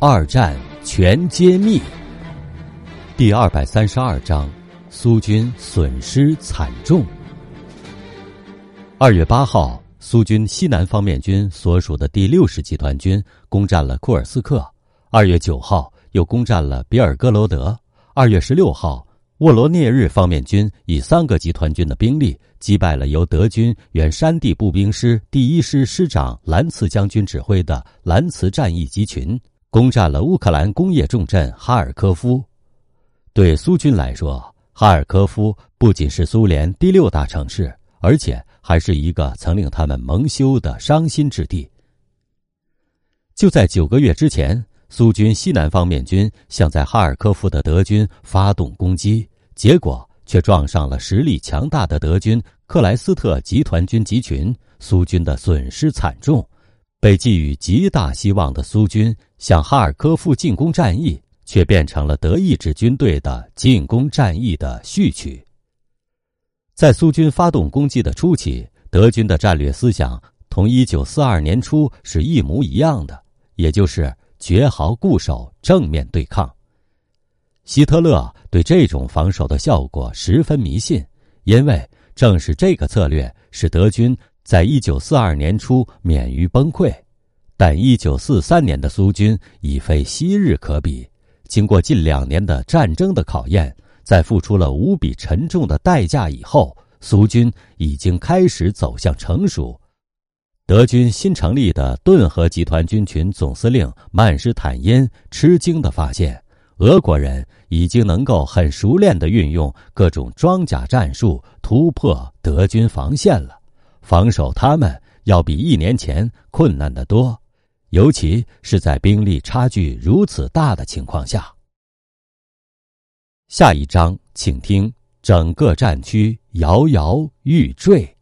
二战全揭秘。第二百三十二章：苏军损失惨重。二月八号，苏军西南方面军所属的第六十集团军攻占了库尔斯克。二月九号，又攻占了比尔哥罗德。二月十六号，沃罗涅日方面军以三个集团军的兵力击败了由德军原山地步兵师第一师师长兰茨将军指挥的兰茨战役集群。攻占了乌克兰工业重镇哈尔科夫。对苏军来说，哈尔科夫不仅是苏联第六大城市，而且还是一个曾令他们蒙羞的伤心之地。就在九个月之前，苏军西南方面军向在哈尔科夫的德军发动攻击，结果却撞上了实力强大的德军克莱斯特集团军集群，苏军的损失惨重。被寄予极大希望的苏军向哈尔科夫进攻战役，却变成了德意志军队的进攻战役的序曲。在苏军发动攻击的初期，德军的战略思想同一九四二年初是一模一样的，也就是绝壕固守、正面对抗。希特勒对这种防守的效果十分迷信，因为正是这个策略使德军。在一九四二年初免于崩溃，但一九四三年的苏军已非昔日可比。经过近两年的战争的考验，在付出了无比沉重的代价以后，苏军已经开始走向成熟。德军新成立的顿河集团军群总司令曼施坦因吃惊地发现，俄国人已经能够很熟练地运用各种装甲战术突破德军防线了。防守他们要比一年前困难得多，尤其是在兵力差距如此大的情况下。下一章，请听：整个战区摇摇欲坠。